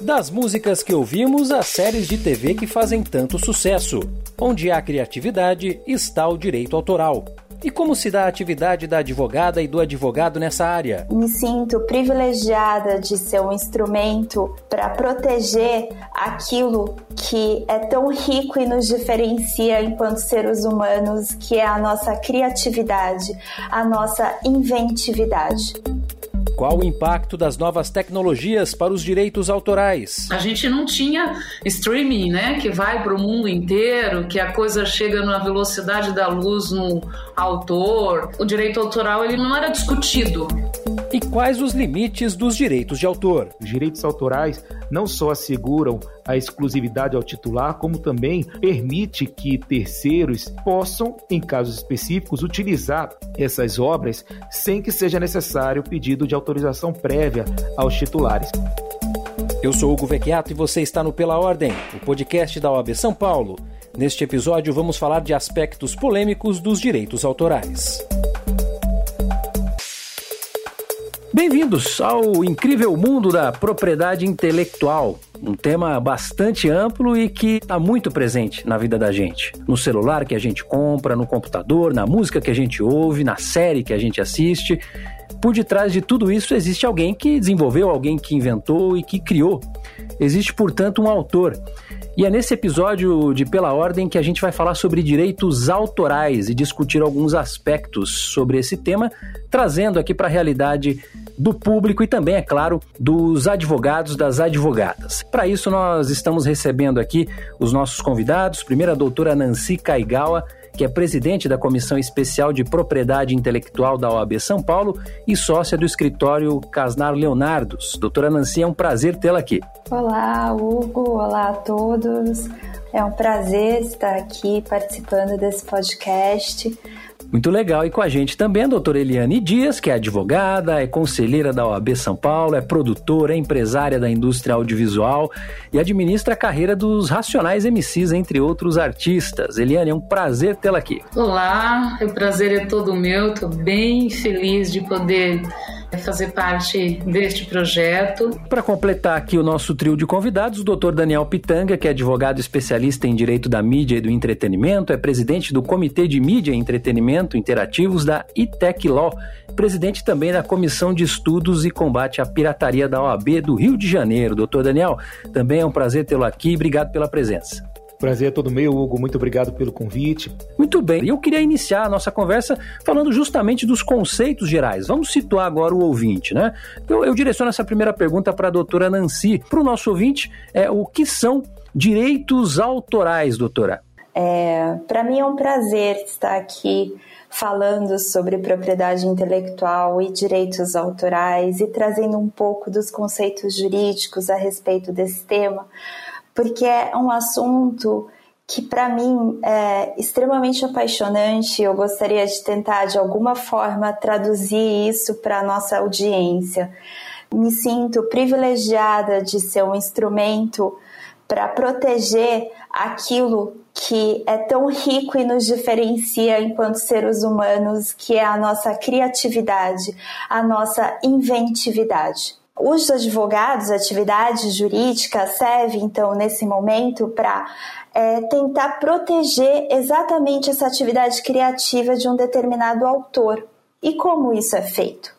Das músicas que ouvimos às séries de TV que fazem tanto sucesso. Onde há criatividade, está o direito autoral. E como se dá a atividade da advogada e do advogado nessa área? Me sinto privilegiada de ser um instrumento para proteger aquilo que é tão rico e nos diferencia enquanto seres humanos, que é a nossa criatividade, a nossa inventividade. Qual o impacto das novas tecnologias para os direitos autorais? A gente não tinha streaming, né, que vai para o mundo inteiro, que a coisa chega na velocidade da luz no autor. O direito autoral ele não era discutido. E quais os limites dos direitos de autor? Os direitos autorais não só asseguram a exclusividade ao titular, como também permite que terceiros possam, em casos específicos, utilizar essas obras sem que seja necessário pedido de autorização prévia aos titulares. Eu sou Hugo Vecchiato e você está no Pela Ordem, o podcast da OAB São Paulo. Neste episódio vamos falar de aspectos polêmicos dos direitos autorais. Bem-vindos ao incrível mundo da propriedade intelectual, um tema bastante amplo e que está muito presente na vida da gente. No celular que a gente compra, no computador, na música que a gente ouve, na série que a gente assiste. Por detrás de tudo isso existe alguém que desenvolveu, alguém que inventou e que criou. Existe, portanto, um autor. E é nesse episódio de Pela Ordem que a gente vai falar sobre direitos autorais e discutir alguns aspectos sobre esse tema, trazendo aqui para a realidade do público e também, é claro, dos advogados, das advogadas. Para isso, nós estamos recebendo aqui os nossos convidados. Primeiro, a doutora Nancy Caigawa, que é presidente da Comissão Especial de Propriedade Intelectual da OAB São Paulo e sócia do escritório Casnar Leonardos. Doutora Nancy, é um prazer tê-la aqui. Olá, Hugo. Olá a todos. É um prazer estar aqui participando desse podcast. Muito legal. E com a gente também a doutora Eliane Dias, que é advogada, é conselheira da OAB São Paulo, é produtora, é empresária da indústria audiovisual e administra a carreira dos Racionais MCs, entre outros artistas. Eliane, é um prazer tê-la aqui. Olá, o prazer é todo meu. Estou bem feliz de poder fazer parte deste projeto. Para completar aqui o nosso trio de convidados, o Dr. Daniel Pitanga, que é advogado especialista em direito da mídia e do entretenimento, é presidente do Comitê de Mídia e Entretenimento Interativos da ITEC Law, presidente também da Comissão de Estudos e Combate à Pirataria da OAB do Rio de Janeiro. Doutor Daniel, também é um prazer tê-lo aqui. Obrigado pela presença. Prazer é todo meu, Hugo. Muito obrigado pelo convite. Muito bem. E eu queria iniciar a nossa conversa falando justamente dos conceitos gerais. Vamos situar agora o ouvinte, né? Eu, eu direciono essa primeira pergunta para a doutora Nancy. Para o nosso ouvinte, é, o que são direitos autorais, doutora? É, para mim é um prazer estar aqui falando sobre propriedade intelectual e direitos autorais e trazendo um pouco dos conceitos jurídicos a respeito desse tema porque é um assunto que para mim é extremamente apaixonante. Eu gostaria de tentar de alguma forma traduzir isso para a nossa audiência. Me sinto privilegiada de ser um instrumento para proteger aquilo que é tão rico e nos diferencia enquanto seres humanos, que é a nossa criatividade, a nossa inventividade. Os advogados, a atividade jurídica serve então nesse momento para é, tentar proteger exatamente essa atividade criativa de um determinado autor. E como isso é feito?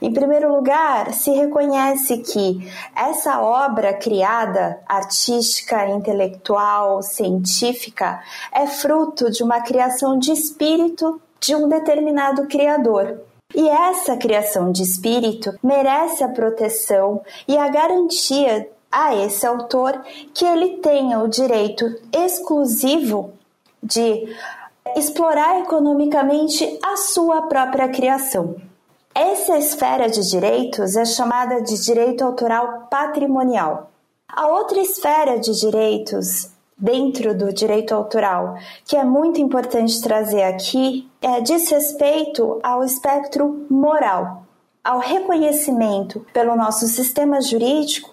Em primeiro lugar, se reconhece que essa obra criada, artística, intelectual, científica, é fruto de uma criação de espírito de um determinado criador. E essa criação de espírito merece a proteção e a garantia a esse autor que ele tenha o direito exclusivo de explorar economicamente a sua própria criação. Essa esfera de direitos é chamada de direito autoral patrimonial. A outra esfera de direitos dentro do direito autoral, que é muito importante trazer aqui, é, diz respeito ao espectro moral, ao reconhecimento pelo nosso sistema jurídico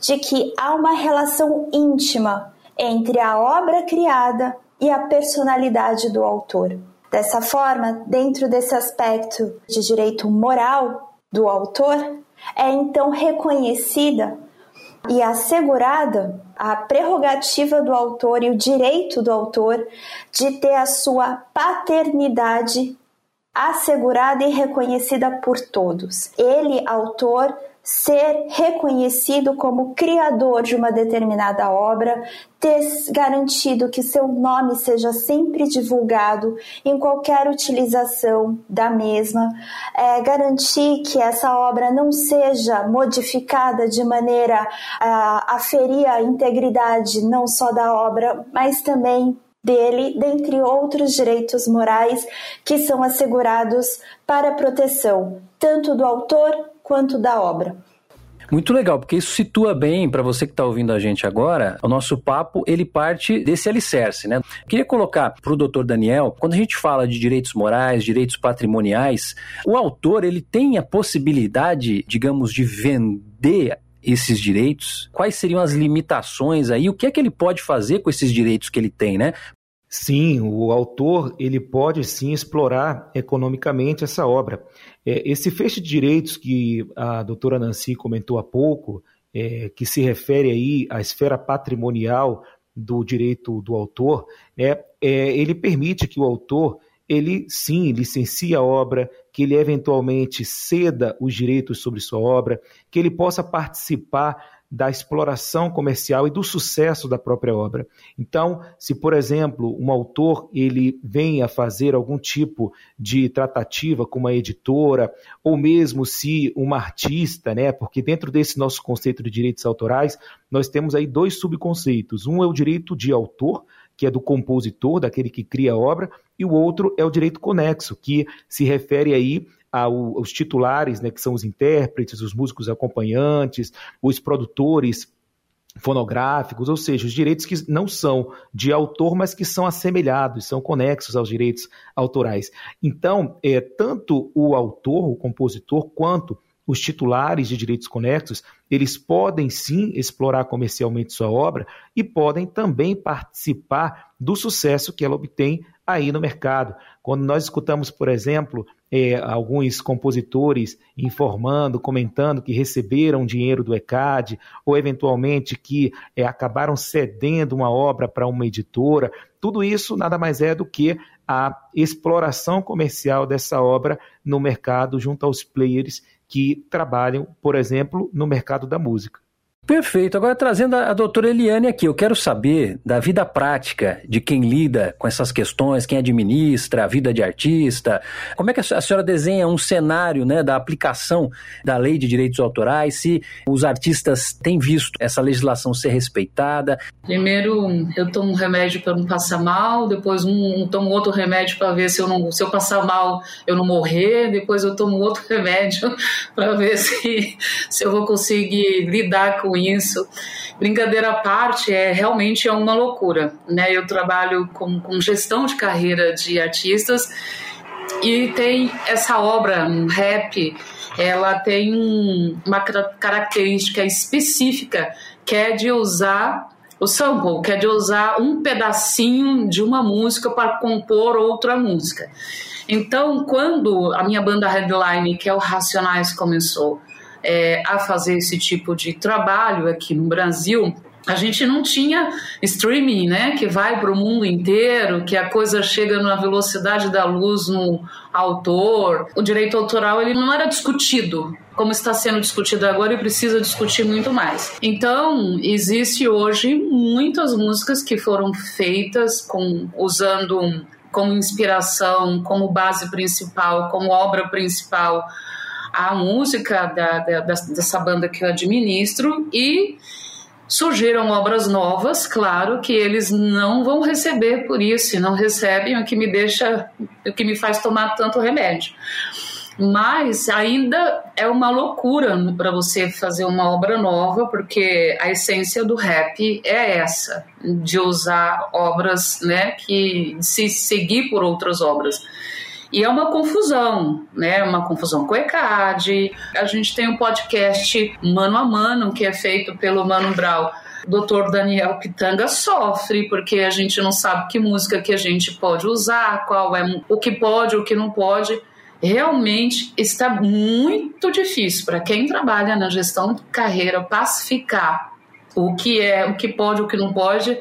de que há uma relação íntima entre a obra criada e a personalidade do autor. Dessa forma, dentro desse aspecto de direito moral do autor, é então reconhecida e assegurada a prerrogativa do autor e o direito do autor de ter a sua paternidade assegurada e reconhecida por todos. Ele, autor, ser reconhecido como criador de uma determinada obra, ter garantido que seu nome seja sempre divulgado em qualquer utilização da mesma, é, garantir que essa obra não seja modificada de maneira a, a ferir a integridade não só da obra, mas também dele, dentre outros direitos morais que são assegurados para proteção tanto do autor quanto da obra. Muito legal, porque isso situa bem para você que está ouvindo a gente agora. O nosso papo ele parte desse alicerce, né? Queria colocar para o doutor Daniel, quando a gente fala de direitos morais, direitos patrimoniais, o autor ele tem a possibilidade, digamos, de vender esses direitos? Quais seriam as limitações aí? O que é que ele pode fazer com esses direitos que ele tem, né? Sim, o autor ele pode sim explorar economicamente essa obra. É, esse feixe de direitos que a doutora Nancy comentou há pouco, é, que se refere aí à esfera patrimonial do direito do autor, né, é, ele permite que o autor ele sim licencie a obra, que ele eventualmente ceda os direitos sobre sua obra, que ele possa participar da exploração comercial e do sucesso da própria obra. Então, se por exemplo um autor ele vem a fazer algum tipo de tratativa com uma editora ou mesmo se uma artista, né? Porque dentro desse nosso conceito de direitos autorais nós temos aí dois subconceitos. Um é o direito de autor que é do compositor, daquele que cria a obra, e o outro é o direito conexo, que se refere aí aos titulares, né, que são os intérpretes, os músicos acompanhantes, os produtores fonográficos, ou seja, os direitos que não são de autor, mas que são assemelhados, são conexos aos direitos autorais. Então, é, tanto o autor, o compositor, quanto os titulares de direitos conexos, eles podem sim explorar comercialmente sua obra e podem também participar do sucesso que ela obtém aí no mercado. Quando nós escutamos, por exemplo, é, alguns compositores informando, comentando que receberam dinheiro do ECAD, ou eventualmente que é, acabaram cedendo uma obra para uma editora, tudo isso nada mais é do que a exploração comercial dessa obra no mercado junto aos players que trabalham, por exemplo, no mercado da música. Perfeito. Agora trazendo a, a doutora Eliane aqui, eu quero saber da vida prática de quem lida com essas questões, quem administra a vida de artista. Como é que a senhora desenha um cenário né, da aplicação da lei de direitos autorais, se os artistas têm visto essa legislação ser respeitada? Primeiro, eu tomo um remédio para não passar mal, depois um, tomo outro remédio para ver se eu, não, se eu passar mal eu não morrer, depois eu tomo outro remédio para ver se, se eu vou conseguir lidar com isso. Brincadeira à parte, é realmente é uma loucura. Né? Eu trabalho com, com gestão de carreira de artistas e tem essa obra, um rap, ela tem uma característica específica que é de usar o sample, que é de usar um pedacinho de uma música para compor outra música. Então, quando a minha banda headline, que é o Racionais, começou, é, a fazer esse tipo de trabalho aqui no Brasil, a gente não tinha streaming, né, que vai para o mundo inteiro, que a coisa chega na velocidade da luz no autor. O direito autoral ele não era discutido como está sendo discutido agora e precisa discutir muito mais. Então, existe hoje muitas músicas que foram feitas com usando como inspiração, como base principal, como obra principal a música da, da, dessa banda que eu administro e surgiram obras novas, claro que eles não vão receber por isso, não recebem o que me deixa, o que me faz tomar tanto remédio. Mas ainda é uma loucura para você fazer uma obra nova, porque a essência do rap é essa, de usar obras, né, que se seguir por outras obras. E é uma confusão, né? Uma confusão com o ECAD. A gente tem um podcast mano a mano que é feito pelo Mano Brau. Dr. Daniel Pitanga sofre porque a gente não sabe que música que a gente pode usar, qual é o que pode, o que não pode. Realmente está muito difícil para quem trabalha na gestão de carreira pacificar o que é, o que pode, o que não pode,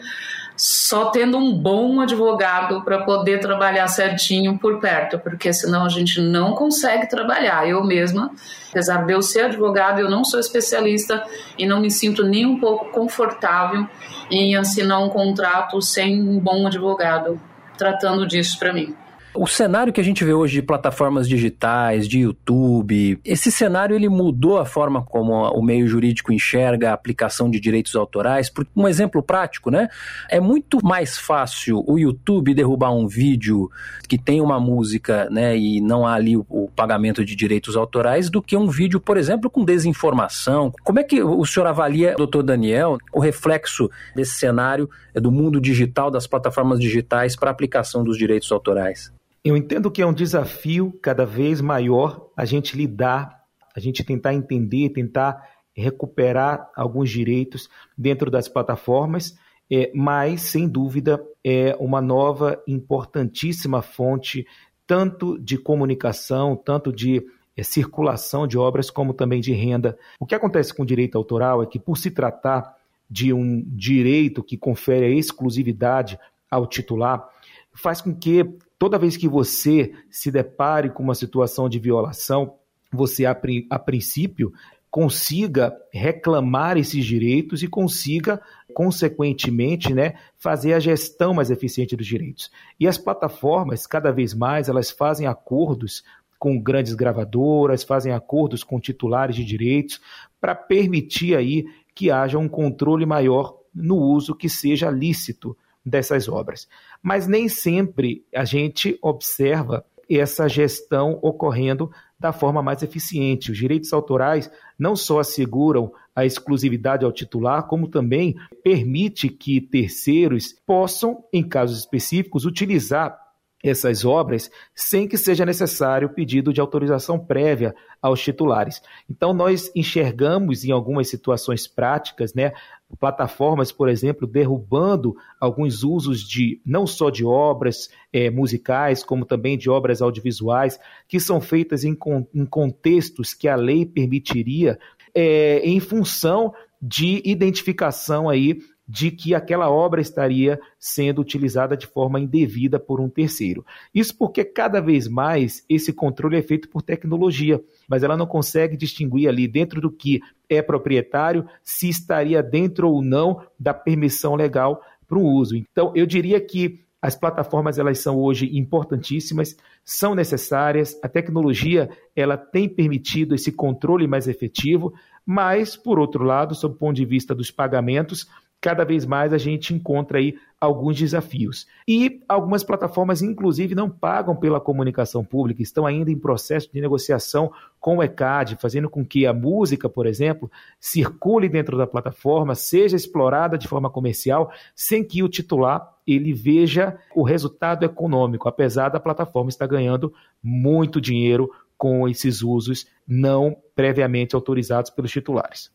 só tendo um bom advogado para poder trabalhar certinho por perto, porque senão a gente não consegue trabalhar. Eu mesma, apesar de eu ser advogada, eu não sou especialista e não me sinto nem um pouco confortável em assinar um contrato sem um bom advogado tratando disso para mim. O cenário que a gente vê hoje de plataformas digitais, de YouTube, esse cenário ele mudou a forma como o meio jurídico enxerga a aplicação de direitos autorais. Por um exemplo prático, né? É muito mais fácil o YouTube derrubar um vídeo que tem uma música, né, e não há ali o, o pagamento de direitos autorais do que um vídeo, por exemplo, com desinformação. Como é que o senhor avalia, doutor Daniel, o reflexo desse cenário do mundo digital, das plataformas digitais para a aplicação dos direitos autorais? Eu entendo que é um desafio cada vez maior a gente lidar, a gente tentar entender, tentar recuperar alguns direitos dentro das plataformas, é, mas, sem dúvida, é uma nova, importantíssima fonte, tanto de comunicação, tanto de é, circulação de obras, como também de renda. O que acontece com o direito autoral é que, por se tratar de um direito que confere a exclusividade ao titular, faz com que toda vez que você se depare com uma situação de violação, você, a, a princípio, consiga reclamar esses direitos e consiga, consequentemente, né, fazer a gestão mais eficiente dos direitos. E as plataformas, cada vez mais, elas fazem acordos com grandes gravadoras, fazem acordos com titulares de direitos para permitir aí que haja um controle maior no uso que seja lícito dessas obras. Mas nem sempre a gente observa essa gestão ocorrendo da forma mais eficiente. Os direitos autorais não só asseguram a exclusividade ao titular, como também permite que terceiros possam, em casos específicos, utilizar essas obras sem que seja necessário pedido de autorização prévia aos titulares. Então nós enxergamos em algumas situações práticas, né, plataformas, por exemplo, derrubando alguns usos de não só de obras é, musicais, como também de obras audiovisuais, que são feitas em, em contextos que a lei permitiria, é, em função de identificação aí de que aquela obra estaria sendo utilizada de forma indevida por um terceiro. Isso porque cada vez mais esse controle é feito por tecnologia, mas ela não consegue distinguir ali dentro do que é proprietário se estaria dentro ou não da permissão legal para o uso. Então, eu diria que as plataformas elas são hoje importantíssimas, são necessárias. A tecnologia ela tem permitido esse controle mais efetivo, mas por outro lado, sob o ponto de vista dos pagamentos, cada vez mais a gente encontra aí alguns desafios. E algumas plataformas, inclusive, não pagam pela comunicação pública, estão ainda em processo de negociação com o ECAD, fazendo com que a música, por exemplo, circule dentro da plataforma, seja explorada de forma comercial, sem que o titular ele veja o resultado econômico, apesar da plataforma estar ganhando muito dinheiro com esses usos não previamente autorizados pelos titulares.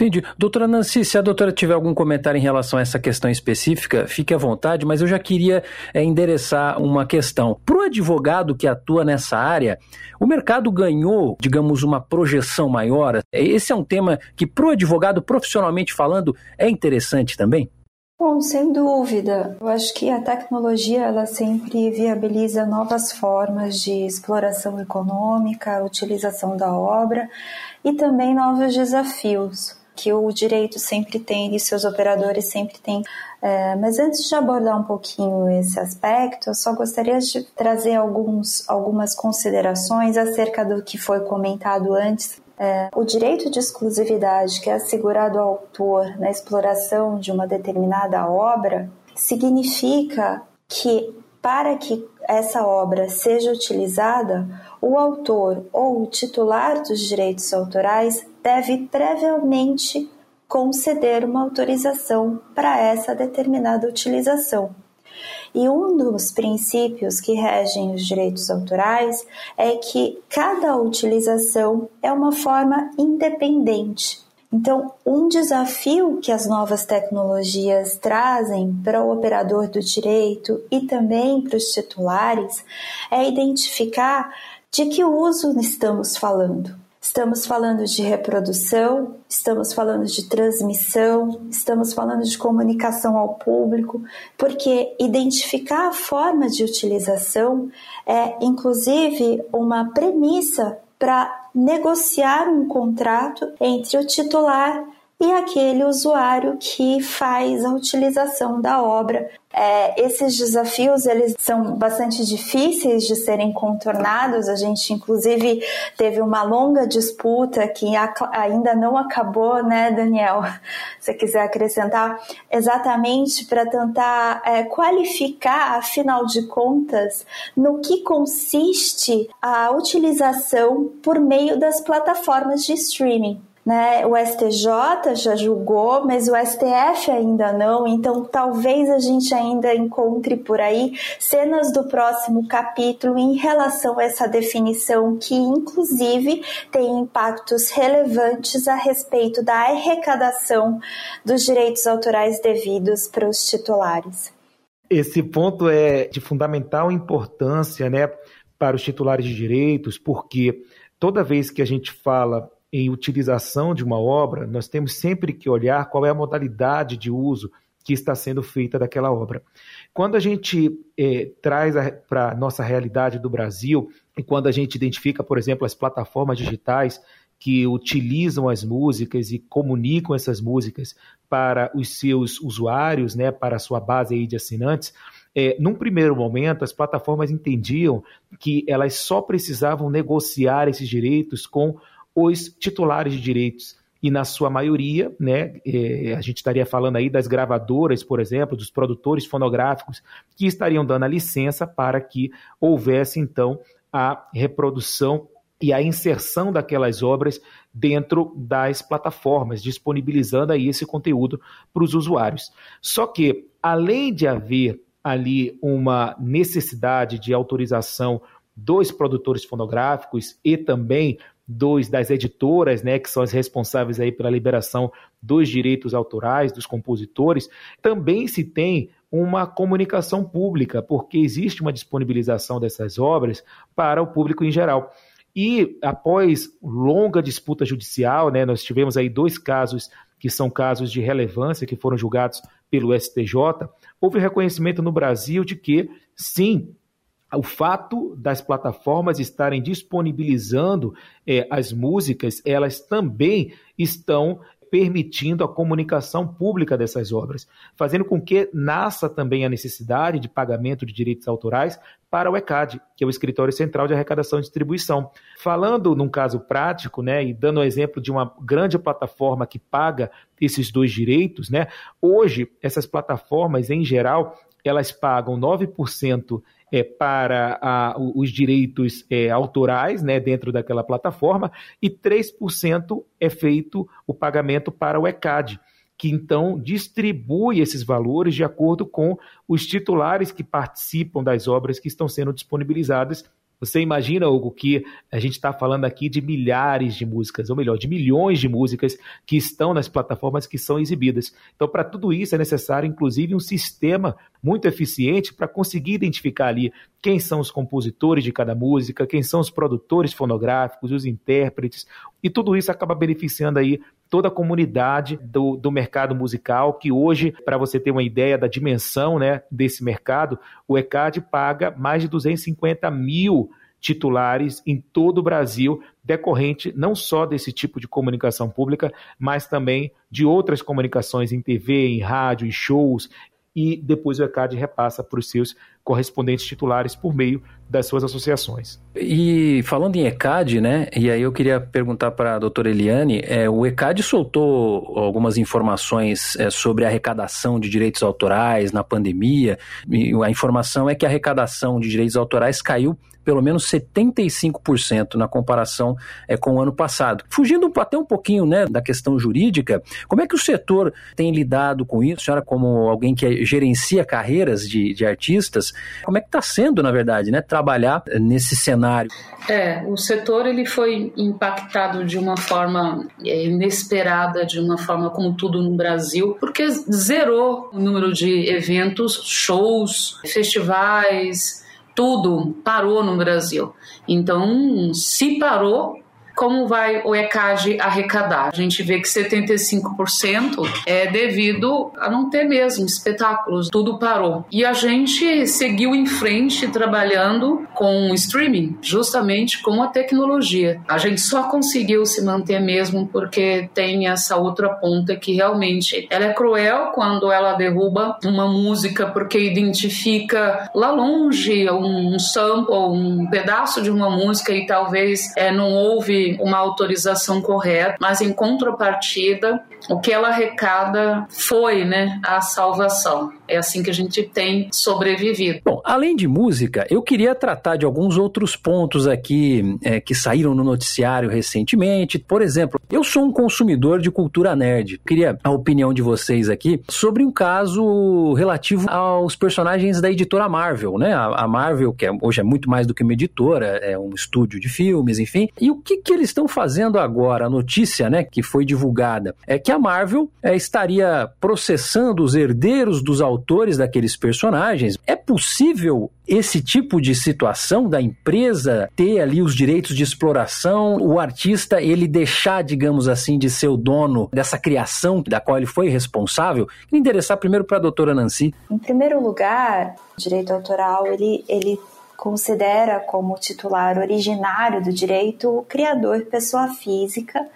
Entendi. Doutora Nancy, se a doutora tiver algum comentário em relação a essa questão específica, fique à vontade, mas eu já queria é, endereçar uma questão. Para o advogado que atua nessa área, o mercado ganhou, digamos, uma projeção maior? Esse é um tema que, para o advogado, profissionalmente falando, é interessante também? Bom, sem dúvida. Eu acho que a tecnologia ela sempre viabiliza novas formas de exploração econômica, utilização da obra e também novos desafios que o direito sempre tem e seus operadores sempre têm. É, mas antes de abordar um pouquinho esse aspecto, eu só gostaria de trazer alguns, algumas considerações acerca do que foi comentado antes. É, o direito de exclusividade que é assegurado ao autor na exploração de uma determinada obra significa que para que essa obra seja utilizada, o autor ou o titular dos direitos autorais deve previamente conceder uma autorização para essa determinada utilização. E um dos princípios que regem os direitos autorais é que cada utilização é uma forma independente então, um desafio que as novas tecnologias trazem para o operador do direito e também para os titulares é identificar de que uso estamos falando. Estamos falando de reprodução, estamos falando de transmissão, estamos falando de comunicação ao público, porque identificar a forma de utilização é, inclusive, uma premissa para negociar um contrato entre o titular e aquele usuário que faz a utilização da obra. É, esses desafios eles são bastante difíceis de serem contornados. A gente inclusive teve uma longa disputa que ainda não acabou, né, Daniel? Se quiser acrescentar, exatamente para tentar é, qualificar, afinal de contas, no que consiste a utilização por meio das plataformas de streaming. Né? O STJ já julgou, mas o STF ainda não, então talvez a gente ainda encontre por aí cenas do próximo capítulo em relação a essa definição, que inclusive tem impactos relevantes a respeito da arrecadação dos direitos autorais devidos para os titulares. Esse ponto é de fundamental importância né, para os titulares de direitos, porque toda vez que a gente fala em utilização de uma obra, nós temos sempre que olhar qual é a modalidade de uso que está sendo feita daquela obra. Quando a gente é, traz para a nossa realidade do Brasil, e quando a gente identifica, por exemplo, as plataformas digitais que utilizam as músicas e comunicam essas músicas para os seus usuários, né, para a sua base aí de assinantes, é, num primeiro momento, as plataformas entendiam que elas só precisavam negociar esses direitos com os titulares de direitos. E na sua maioria, né, é, a gente estaria falando aí das gravadoras, por exemplo, dos produtores fonográficos, que estariam dando a licença para que houvesse então a reprodução e a inserção daquelas obras dentro das plataformas, disponibilizando aí esse conteúdo para os usuários. Só que, além de haver ali uma necessidade de autorização dos produtores fonográficos e também dos, das editoras, né, que são as responsáveis aí pela liberação dos direitos autorais dos compositores, também se tem uma comunicação pública, porque existe uma disponibilização dessas obras para o público em geral. E após longa disputa judicial, né, nós tivemos aí dois casos que são casos de relevância que foram julgados pelo STJ, houve reconhecimento no Brasil de que sim, o fato das plataformas estarem disponibilizando é, as músicas, elas também estão permitindo a comunicação pública dessas obras, fazendo com que nasça também a necessidade de pagamento de direitos autorais para o ECAD, que é o Escritório Central de Arrecadação e Distribuição. Falando num caso prático, né, e dando o exemplo de uma grande plataforma que paga esses dois direitos, né, hoje essas plataformas, em geral, elas pagam 9% é, para a, os direitos é, autorais né, dentro daquela plataforma e 3% é feito o pagamento para o ECAD, que então distribui esses valores de acordo com os titulares que participam das obras que estão sendo disponibilizadas você imagina, Hugo, que a gente está falando aqui de milhares de músicas, ou melhor, de milhões de músicas que estão nas plataformas que são exibidas. Então, para tudo isso é necessário, inclusive, um sistema muito eficiente para conseguir identificar ali quem são os compositores de cada música, quem são os produtores fonográficos, os intérpretes, e tudo isso acaba beneficiando aí toda a comunidade do, do mercado musical, que hoje, para você ter uma ideia da dimensão né, desse mercado, o ECAD paga mais de 250 mil titulares em todo o Brasil, decorrente não só desse tipo de comunicação pública, mas também de outras comunicações em TV, em rádio, em shows, e depois o ECAD repassa para os seus correspondentes titulares por meio das suas associações. E falando em ECAD, né? E aí eu queria perguntar para a doutora Eliane, é, o ECAD soltou algumas informações é, sobre a arrecadação de direitos autorais na pandemia. E a informação é que a arrecadação de direitos autorais caiu pelo menos 75% na comparação é, com o ano passado. Fugindo até um pouquinho né, da questão jurídica, como é que o setor tem lidado com isso? A senhora, como alguém que gerencia carreiras de, de artistas, como é que está sendo, na verdade, né, trabalhar nesse cenário? É, o setor ele foi impactado de uma forma é, inesperada, de uma forma como tudo no Brasil, porque zerou o número de eventos, shows, festivais, tudo parou no Brasil. Então, se parou, como vai o ECAD arrecadar? A gente vê que 75% é devido a não ter mesmo espetáculos, tudo parou. E a gente seguiu em frente trabalhando com streaming, justamente com a tecnologia. A gente só conseguiu se manter mesmo porque tem essa outra ponta que realmente ela é cruel quando ela derruba uma música porque identifica lá longe um sample, um pedaço de uma música e talvez é, não houve uma autorização correta, mas em contrapartida o que ela arrecada foi né, a salvação. É assim que a gente tem sobrevivido. Bom, além de música, eu queria tratar de alguns outros pontos aqui é, que saíram no noticiário recentemente. Por exemplo, eu sou um consumidor de cultura nerd. Queria a opinião de vocês aqui sobre um caso relativo aos personagens da editora Marvel, né? A, Marvel, que é, hoje é muito mais do que uma editora, é um estúdio de filmes, enfim. E o que, que eles estão fazendo agora? A notícia, né, que foi divulgada é que a Marvel é, estaria processando os herdeiros dos autores daqueles personagens. É possível esse tipo de situação da empresa ter ali os direitos de exploração, o artista ele deixar, digamos assim, de ser o dono dessa criação da qual ele foi responsável? Queria interessar primeiro para a doutora Nancy. Em primeiro lugar, o direito autoral ele, ele considera como titular originário do direito o criador pessoa física,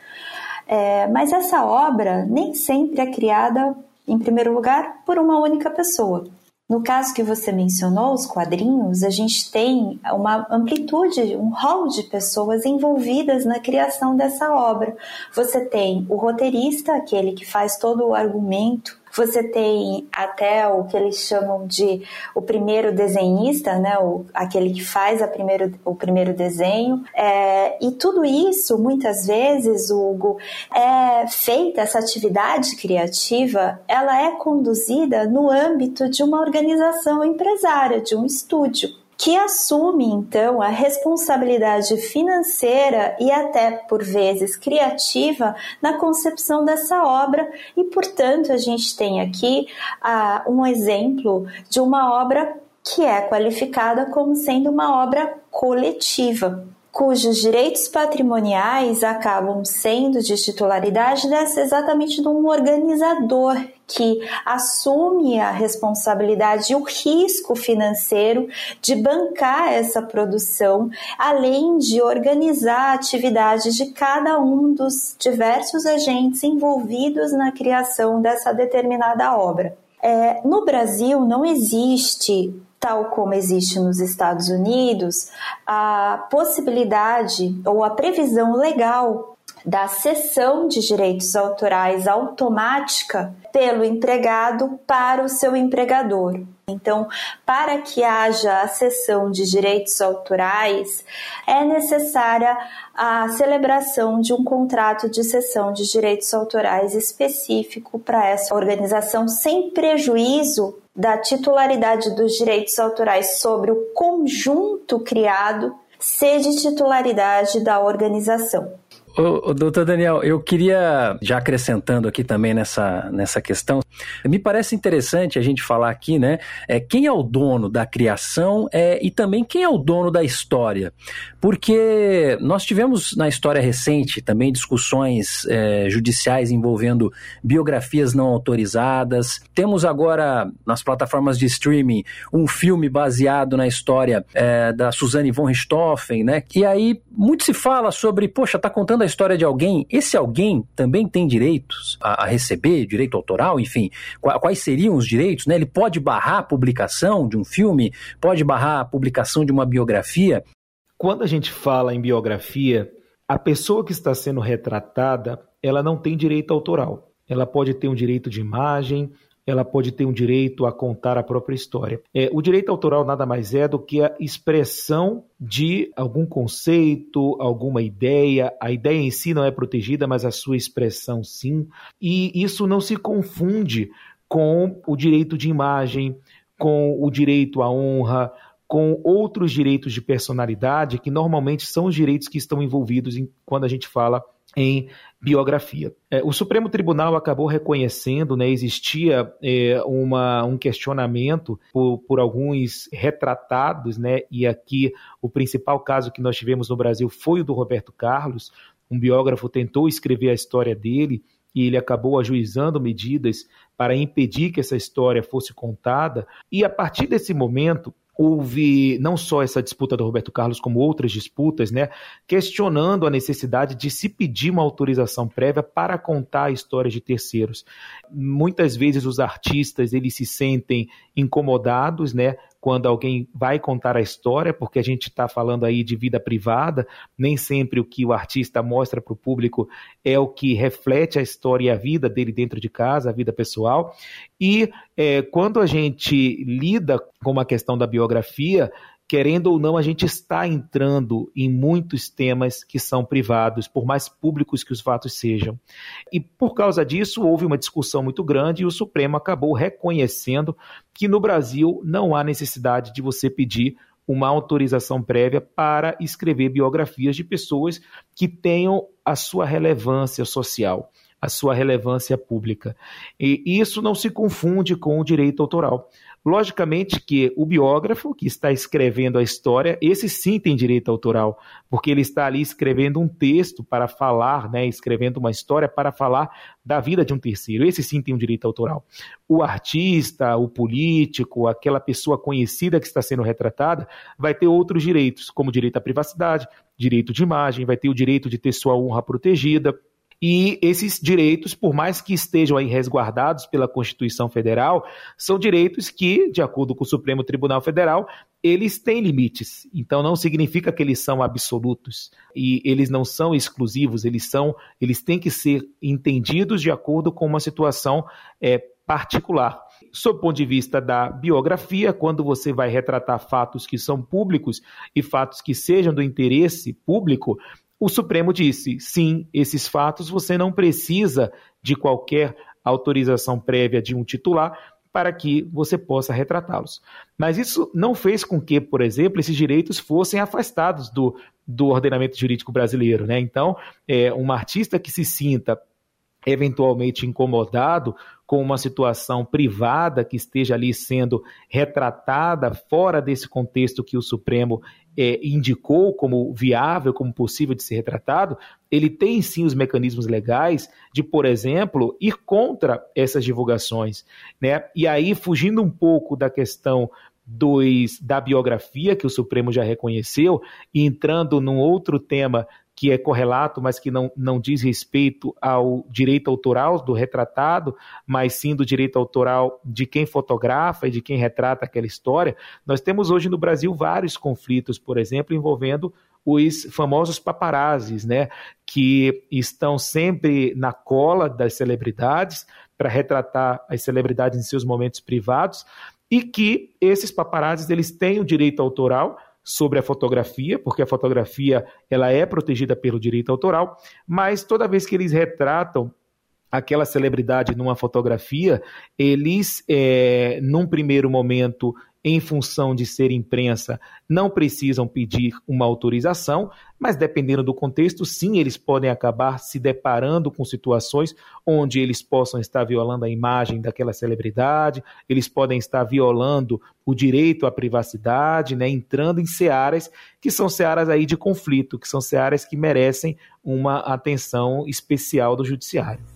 é, mas essa obra nem sempre é criada, em primeiro lugar, por uma única pessoa. No caso que você mencionou, os quadrinhos, a gente tem uma amplitude, um rol de pessoas envolvidas na criação dessa obra. Você tem o roteirista, aquele que faz todo o argumento você tem até o que eles chamam de o primeiro desenhista, né? O, aquele que faz a primeiro, o primeiro desenho. É, e tudo isso, muitas vezes, Hugo, é feita, essa atividade criativa, ela é conduzida no âmbito de uma organização empresária, de um estúdio que assume então a responsabilidade financeira e até por vezes criativa na concepção dessa obra. E, portanto, a gente tem aqui uh, um exemplo de uma obra que é qualificada como sendo uma obra coletiva cujos direitos patrimoniais acabam sendo de titularidade dessa exatamente de um organizador que assume a responsabilidade e o risco financeiro de bancar essa produção, além de organizar a atividade de cada um dos diversos agentes envolvidos na criação dessa determinada obra. É, no Brasil não existe tal como existe nos Estados Unidos, a possibilidade ou a previsão legal da cessão de direitos autorais automática pelo empregado para o seu empregador. Então, para que haja a cessão de direitos autorais, é necessária a celebração de um contrato de cessão de direitos autorais específico para essa organização, sem prejuízo da titularidade dos direitos autorais sobre o conjunto criado de titularidade da organização. Ô, ô, doutor Daniel, eu queria, já acrescentando aqui também nessa, nessa questão, me parece interessante a gente falar aqui, né? É, quem é o dono da criação é, e também quem é o dono da história. Porque nós tivemos na história recente também discussões é, judiciais envolvendo biografias não autorizadas. Temos agora nas plataformas de streaming um filme baseado na história é, da Suzanne von Richthofen, né? E aí muito se fala sobre, poxa, tá contando a história de alguém, esse alguém também tem direitos a, a receber, direito autoral, enfim, quais seriam os direitos, né? Ele pode barrar a publicação de um filme, pode barrar a publicação de uma biografia. Quando a gente fala em biografia, a pessoa que está sendo retratada, ela não tem direito autoral. Ela pode ter um direito de imagem, ela pode ter um direito a contar a própria história. É, o direito autoral nada mais é do que a expressão de algum conceito, alguma ideia. A ideia em si não é protegida, mas a sua expressão sim. E isso não se confunde com o direito de imagem, com o direito à honra, com outros direitos de personalidade, que normalmente são os direitos que estão envolvidos em, quando a gente fala em biografia. É, o Supremo Tribunal acabou reconhecendo, né, existia é, uma, um questionamento por, por, alguns retratados, né, e aqui o principal caso que nós tivemos no Brasil foi o do Roberto Carlos, um biógrafo tentou escrever a história dele e ele acabou ajuizando medidas para impedir que essa história fosse contada. E a partir desse momento, houve não só essa disputa do Roberto Carlos, como outras disputas, né, questionando a necessidade de se pedir uma autorização prévia para contar histórias de terceiros. Muitas vezes os artistas eles se sentem incomodados, né, quando alguém vai contar a história, porque a gente está falando aí de vida privada, nem sempre o que o artista mostra para o público é o que reflete a história e a vida dele dentro de casa, a vida pessoal. E é, quando a gente lida com a questão da biografia, querendo ou não, a gente está entrando em muitos temas que são privados, por mais públicos que os fatos sejam. E por causa disso, houve uma discussão muito grande e o Supremo acabou reconhecendo que no Brasil não há necessidade de você pedir uma autorização prévia para escrever biografias de pessoas que tenham a sua relevância social a sua relevância pública. E isso não se confunde com o direito autoral. Logicamente que o biógrafo que está escrevendo a história, esse sim tem direito autoral, porque ele está ali escrevendo um texto para falar, né, escrevendo uma história para falar da vida de um terceiro. Esse sim tem um direito autoral. O artista, o político, aquela pessoa conhecida que está sendo retratada, vai ter outros direitos, como direito à privacidade, direito de imagem, vai ter o direito de ter sua honra protegida, e esses direitos, por mais que estejam aí resguardados pela Constituição Federal, são direitos que, de acordo com o Supremo Tribunal Federal, eles têm limites. Então não significa que eles são absolutos e eles não são exclusivos. Eles são, eles têm que ser entendidos de acordo com uma situação é, particular. Sob o ponto de vista da biografia, quando você vai retratar fatos que são públicos e fatos que sejam do interesse público, o Supremo disse: sim, esses fatos você não precisa de qualquer autorização prévia de um titular para que você possa retratá-los. Mas isso não fez com que, por exemplo, esses direitos fossem afastados do, do ordenamento jurídico brasileiro. Né? Então, é, um artista que se sinta eventualmente incomodado com uma situação privada que esteja ali sendo retratada fora desse contexto que o Supremo é, indicou como viável, como possível de ser retratado, ele tem sim os mecanismos legais de, por exemplo, ir contra essas divulgações. Né? E aí, fugindo um pouco da questão dos, da biografia que o Supremo já reconheceu, e entrando num outro tema que é correlato, mas que não, não diz respeito ao direito autoral do retratado, mas sim do direito autoral de quem fotografa e de quem retrata aquela história. Nós temos hoje no Brasil vários conflitos, por exemplo, envolvendo os famosos paparazzis, né, que estão sempre na cola das celebridades para retratar as celebridades em seus momentos privados e que esses paparazzis eles têm o direito autoral sobre a fotografia, porque a fotografia ela é protegida pelo direito autoral, mas toda vez que eles retratam aquela celebridade numa fotografia, eles, é, num primeiro momento, em função de ser imprensa, não precisam pedir uma autorização, mas dependendo do contexto, sim, eles podem acabar se deparando com situações onde eles possam estar violando a imagem daquela celebridade, eles podem estar violando o direito à privacidade, né, entrando em searas que são searas aí de conflito, que são searas que merecem uma atenção especial do judiciário.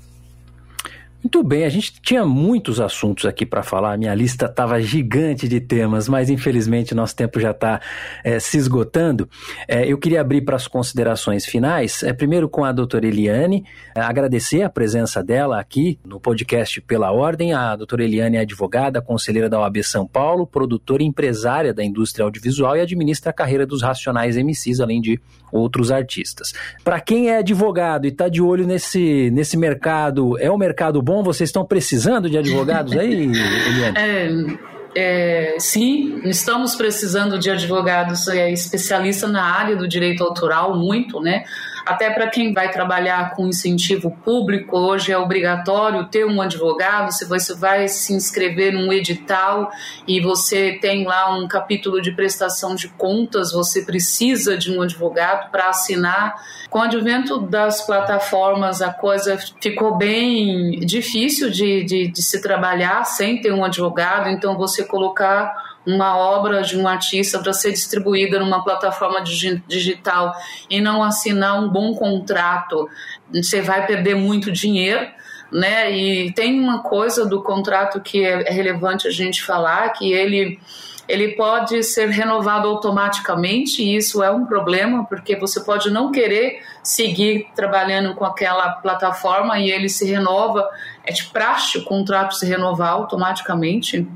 Muito bem, a gente tinha muitos assuntos aqui para falar, minha lista estava gigante de temas, mas infelizmente nosso tempo já está é, eh, se esgotando. É, eu queria abrir para as considerações finais, é, primeiro com a doutora Eliane, agradecer a presença dela aqui no podcast Pela Ordem. A doutora Eliane é advogada, conselheira da OAB São Paulo, produtora e empresária da indústria audiovisual e administra a carreira dos Racionais MCs, além de outros artistas. Para quem é advogado e está de olho nesse, nesse mercado, é um mercado bom? Vocês estão precisando de advogados aí, Eliane? É, é, sim, estamos precisando de advogados é, especialistas na área do direito autoral, muito, né? Até para quem vai trabalhar com incentivo público, hoje é obrigatório ter um advogado. Se você vai se inscrever num edital e você tem lá um capítulo de prestação de contas, você precisa de um advogado para assinar. Com o advento das plataformas, a coisa ficou bem difícil de, de, de se trabalhar sem ter um advogado, então você colocar uma obra de um artista para ser distribuída numa plataforma digital e não assinar um bom contrato, você vai perder muito dinheiro. Né? E tem uma coisa do contrato que é relevante a gente falar, que ele ele pode ser renovado automaticamente e isso é um problema porque você pode não querer seguir trabalhando com aquela plataforma e ele se renova, é de praxe o contrato se renovar automaticamente.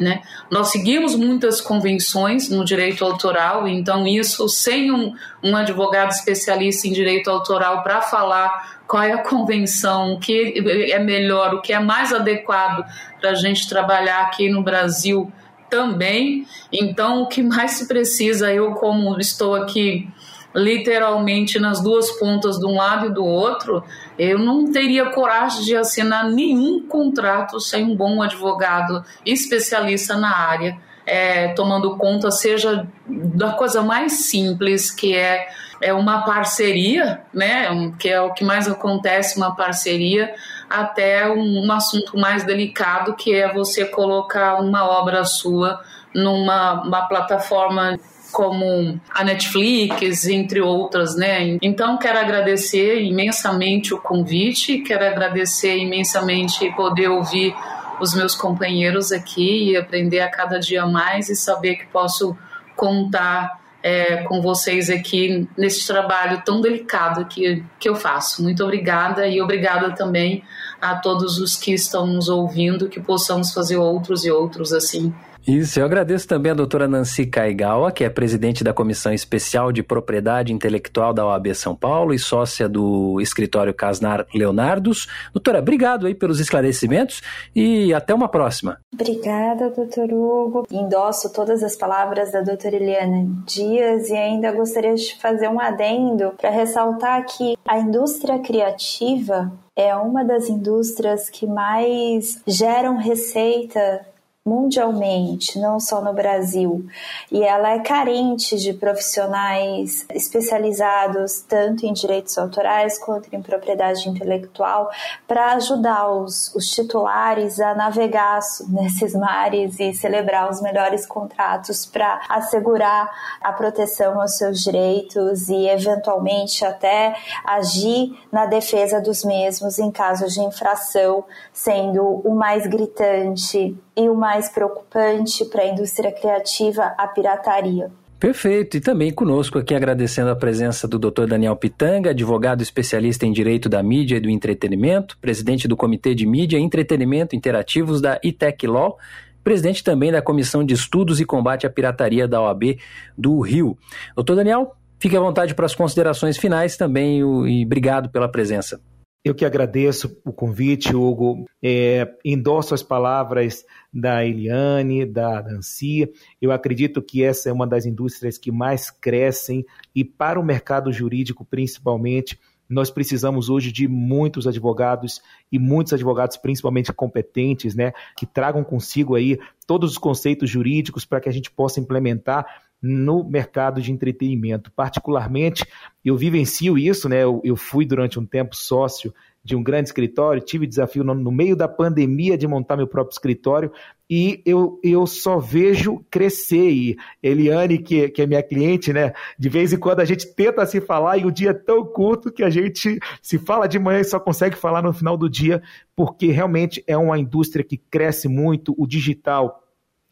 Né? Nós seguimos muitas convenções no direito autoral, então isso sem um, um advogado especialista em direito autoral para falar qual é a convenção, o que é melhor, o que é mais adequado para a gente trabalhar aqui no Brasil também. Então, o que mais se precisa, eu como estou aqui literalmente nas duas pontas de um lado e do outro, eu não teria coragem de assinar nenhum contrato sem um bom advogado especialista na área, é, tomando conta, seja da coisa mais simples, que é, é uma parceria, né, que é o que mais acontece, uma parceria, até um, um assunto mais delicado, que é você colocar uma obra sua numa uma plataforma como a Netflix, entre outras, né? Então quero agradecer imensamente o convite, quero agradecer imensamente poder ouvir os meus companheiros aqui e aprender a cada dia mais e saber que posso contar é, com vocês aqui nesse trabalho tão delicado que, que eu faço. Muito obrigada e obrigada também a todos os que estão nos ouvindo, que possamos fazer outros e outros assim isso, eu agradeço também a doutora Nancy Caigawa, que é presidente da Comissão Especial de Propriedade Intelectual da OAB São Paulo e sócia do escritório Casnar Leonardos. Doutora, obrigado aí pelos esclarecimentos e até uma próxima. Obrigada, doutor Hugo. Endosso todas as palavras da doutora Eliana Dias e ainda gostaria de fazer um adendo para ressaltar que a indústria criativa é uma das indústrias que mais geram receita mundialmente, não só no Brasil, e ela é carente de profissionais especializados tanto em direitos autorais quanto em propriedade intelectual para ajudar os, os titulares a navegar nesses mares e celebrar os melhores contratos para assegurar a proteção aos seus direitos e eventualmente até agir na defesa dos mesmos em caso de infração, sendo o mais gritante e o mais preocupante para a indústria criativa, a pirataria. Perfeito. E também conosco aqui agradecendo a presença do Dr. Daniel Pitanga, advogado especialista em direito da mídia e do entretenimento, presidente do Comitê de Mídia e Entretenimento Interativos da ITEC Law, presidente também da Comissão de Estudos e Combate à Pirataria da OAB do Rio. Doutor Daniel, fique à vontade para as considerações finais também e obrigado pela presença. Eu que agradeço o convite, Hugo. É, endosso as palavras da Eliane, da Nancy. Eu acredito que essa é uma das indústrias que mais crescem e para o mercado jurídico, principalmente, nós precisamos hoje de muitos advogados e muitos advogados principalmente competentes, né, que tragam consigo aí todos os conceitos jurídicos para que a gente possa implementar no mercado de entretenimento. Particularmente, eu vivencio isso, né? Eu, eu fui durante um tempo sócio de um grande escritório, tive desafio no, no, meio da pandemia de montar meu próprio escritório e eu, eu só vejo crescer. E Eliane, que, que é minha cliente, né? De vez em quando a gente tenta se falar e o dia é tão curto que a gente se fala de manhã e só consegue falar no final do dia, porque realmente é uma indústria que cresce muito, o digital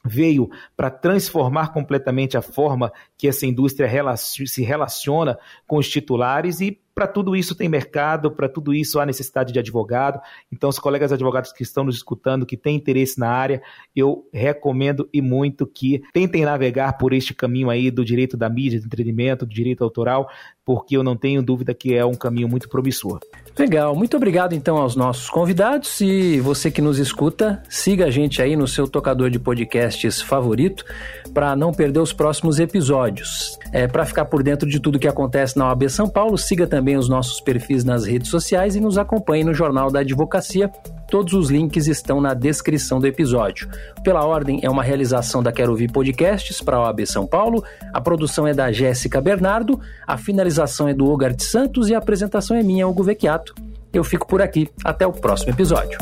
veio para transformar completamente a forma que essa indústria se relaciona com os titulares e para tudo isso tem mercado, para tudo isso há necessidade de advogado. Então, os colegas advogados que estão nos escutando, que têm interesse na área, eu recomendo e muito que tentem navegar por este caminho aí do direito da mídia, do entretenimento, do direito autoral, porque eu não tenho dúvida que é um caminho muito promissor. Legal, muito obrigado então aos nossos convidados e você que nos escuta, siga a gente aí no seu tocador de podcasts favorito para não perder os próximos episódios. É, para ficar por dentro de tudo que acontece na OAB São Paulo, siga também os nossos perfis nas redes sociais e nos acompanhe no Jornal da Advocacia. Todos os links estão na descrição do episódio. Pela Ordem é uma realização da Quero Ouvir Podcasts para a OAB São Paulo. A produção é da Jéssica Bernardo, a finalização é do Ogart Santos e a apresentação é minha, Hugo Vecchiato. Eu fico por aqui. Até o próximo episódio.